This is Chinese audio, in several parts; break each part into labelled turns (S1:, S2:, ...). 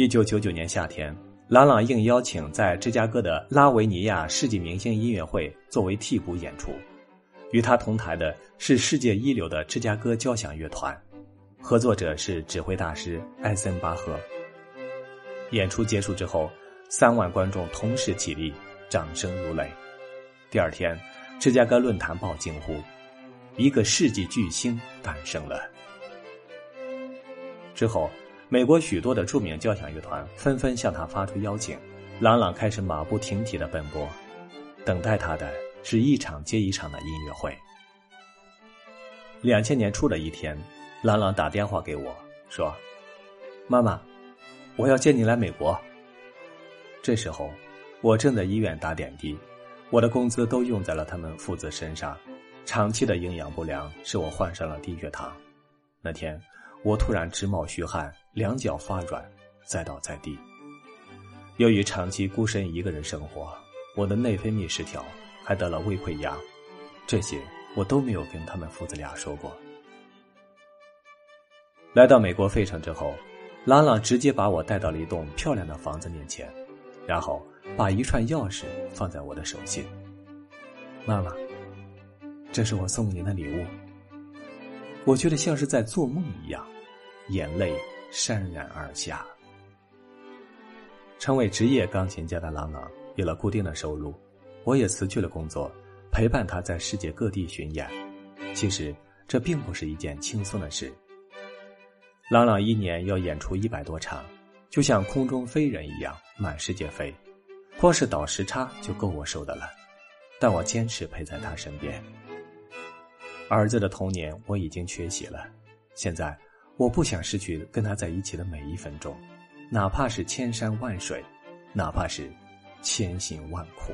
S1: 一九九九年夏天，朗朗应邀请在芝加哥的拉维尼亚世纪明星音乐会作为替补演出。与他同台的是世界一流的芝加哥交响乐团，合作者是指挥大师艾森巴赫。演出结束之后，三万观众同时起立，掌声如雷。第二天，芝加哥论坛报惊呼：“一个世纪巨星诞生了。”之后。美国许多的著名交响乐团纷纷向他发出邀请，朗朗开始马不停蹄的奔波，等待他的是一场接一场的音乐会。两千年初的一天，朗朗打电话给我说：“妈妈，我要接你来美国。”这时候，我正在医院打点滴，我的工资都用在了他们父子身上，长期的营养不良使我患上了低血糖。那天，我突然直冒虚汗。两脚发软，栽倒在地。由于长期孤身一个人生活，我的内分泌失调，还得了胃溃疡。这些我都没有跟他们父子俩说过。来到美国费城之后，拉拉直接把我带到了一栋漂亮的房子面前，然后把一串钥匙放在我的手心。妈妈，这是我送您的礼物。我觉得像是在做梦一样，眼泪。潸然而下。成为职业钢琴家的朗朗有了固定的收入，我也辞去了工作，陪伴他在世界各地巡演。其实这并不是一件轻松的事。朗朗一年要演出一百多场，就像空中飞人一样满世界飞，光是倒时差就够我受的了。但我坚持陪在他身边。儿子的童年我已经缺席了，现在。我不想失去跟他在一起的每一分钟，哪怕是千山万水，哪怕是千辛万苦。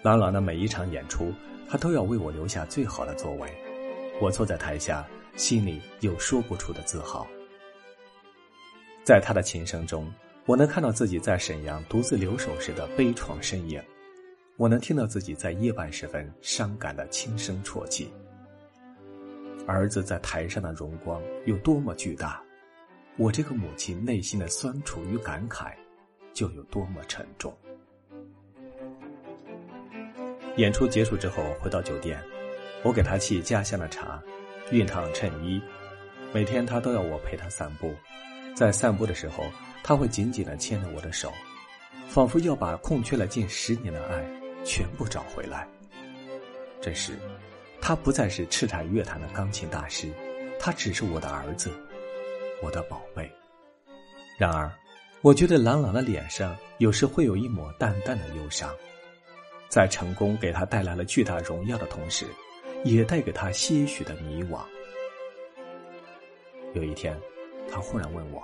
S1: 朗朗的每一场演出，他都要为我留下最好的座位。我坐在台下，心里有说不出的自豪。在他的琴声中，我能看到自己在沈阳独自留守时的悲怆身影，我能听到自己在夜半时分伤感的轻声啜泣。儿子在台上的荣光有多么巨大，我这个母亲内心的酸楚与感慨就有多么沉重。演出结束之后，回到酒店，我给他沏家乡的茶，熨烫衬衣。每天他都要我陪他散步，在散步的时候，他会紧紧的牵着我的手，仿佛要把空缺了近十年的爱全部找回来。这时。他不再是叱咤乐坛的钢琴大师，他只是我的儿子，我的宝贝。然而，我觉得朗朗的脸上有时会有一抹淡淡的忧伤，在成功给他带来了巨大荣耀的同时，也带给他些许的迷惘。有一天，他忽然问我：“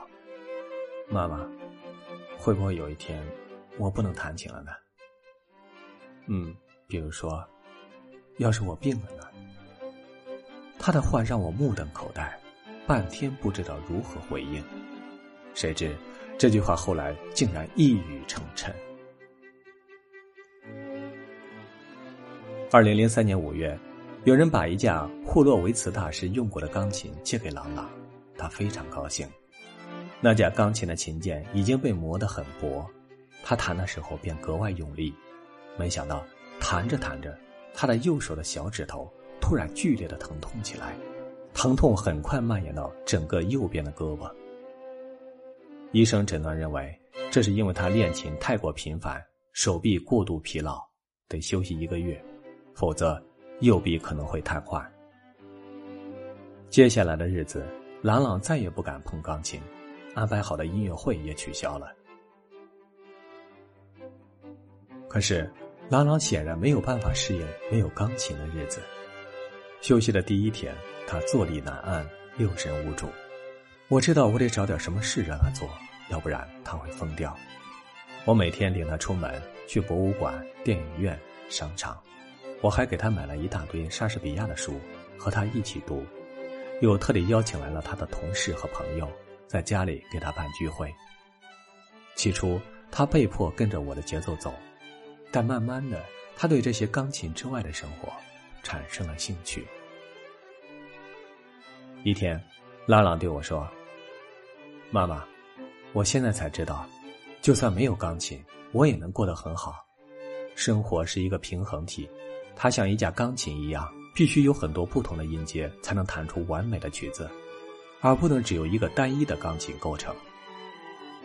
S1: 妈妈，会不会有一天，我不能弹琴了呢？”嗯，比如说。要是我病了呢？他的话让我目瞪口呆，半天不知道如何回应。谁知这句话后来竟然一语成谶。二零零三年五月，有人把一架霍洛维茨大师用过的钢琴借给朗朗，他非常高兴。那架钢琴的琴键已经被磨得很薄，他弹的时候便格外用力。没想到弹着弹着。他的右手的小指头突然剧烈的疼痛起来，疼痛很快蔓延到整个右边的胳膊。医生诊断认为，这是因为他练琴太过频繁，手臂过度疲劳，得休息一个月，否则右臂可能会瘫痪。接下来的日子，朗朗再也不敢碰钢琴，安排好的音乐会也取消了。可是。朗朗显然没有办法适应没有钢琴的日子。休息的第一天，他坐立难安，六神无主。我知道我得找点什么事让他做，要不然他会疯掉。我每天领他出门，去博物馆、电影院、商场。我还给他买了一大堆莎士比亚的书，和他一起读。又特地邀请来了他的同事和朋友，在家里给他办聚会。起初，他被迫跟着我的节奏走。但慢慢的，他对这些钢琴之外的生活产生了兴趣。一天，拉朗对我说：“妈妈，我现在才知道，就算没有钢琴，我也能过得很好。生活是一个平衡体，它像一架钢琴一样，必须有很多不同的音阶才能弹出完美的曲子，而不能只有一个单一的钢琴构成。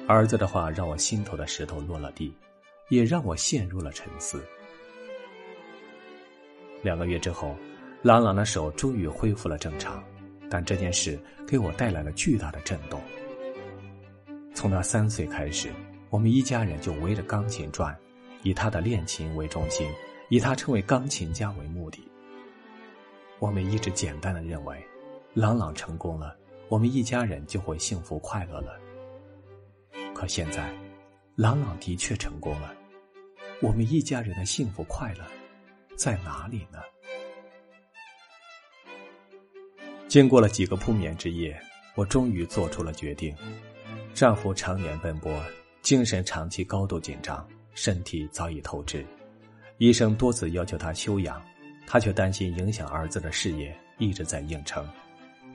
S1: 儿子的话让我心头的石头落了地，也让我陷入了沉思。两个月之后，朗朗的手终于恢复了正常，但这件事给我带来了巨大的震动。从他三岁开始，我们一家人就围着钢琴转，以他的练琴为中心，以他成为钢琴家为目的。我们一直简单的认为，朗朗成功了，我们一家人就会幸福快乐了。可现在，朗朗的确成功了，我们一家人的幸福快乐在哪里呢？经过了几个不眠之夜，我终于做出了决定。丈夫常年奔波，精神长期高度紧张，身体早已透支。医生多次要求他休养，他却担心影响儿子的事业，一直在硬撑。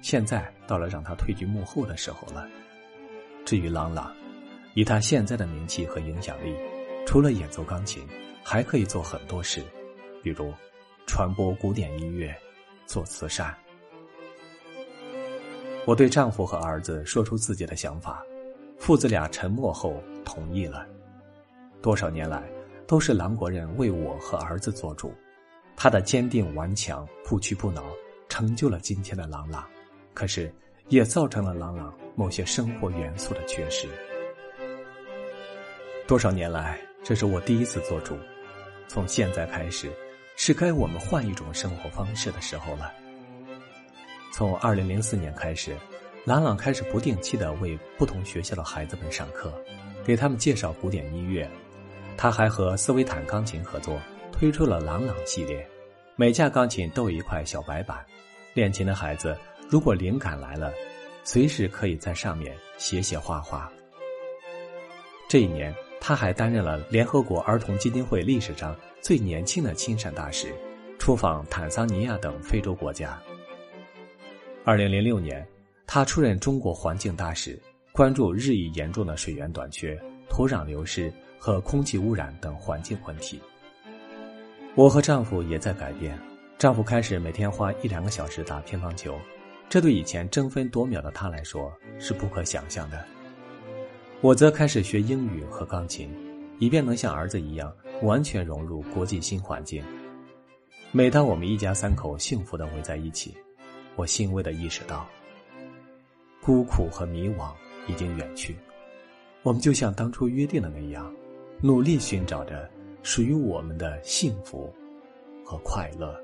S1: 现在到了让他退居幕后的时候了。至于朗朗，以他现在的名气和影响力，除了演奏钢琴，还可以做很多事，比如传播古典音乐、做慈善。我对丈夫和儿子说出自己的想法。父子俩沉默后同意了。多少年来，都是郎国人为我和儿子做主，他的坚定顽强、不屈不挠，成就了今天的朗朗，可是也造成了朗朗某些生活元素的缺失。多少年来，这是我第一次做主，从现在开始，是该我们换一种生活方式的时候了。从二零零四年开始。朗朗开始不定期的为不同学校的孩子们上课，给他们介绍古典音乐。他还和斯维坦钢琴合作，推出了“朗朗系列”。每架钢琴都有一块小白板，练琴的孩子如果灵感来了，随时可以在上面写写画画。这一年，他还担任了联合国儿童基金会历史上最年轻的亲善大使，出访坦桑尼亚等非洲国家。二零零六年。他出任中国环境大使，关注日益严重的水源短缺、土壤流失和空气污染等环境问题。我和丈夫也在改变，丈夫开始每天花一两个小时打乒乓球，这对以前争分夺秒的他来说是不可想象的。我则开始学英语和钢琴，以便能像儿子一样完全融入国际新环境。每当我们一家三口幸福的围在一起，我欣慰的意识到。孤苦和迷惘已经远去，我们就像当初约定的那样，努力寻找着属于我们的幸福和快乐。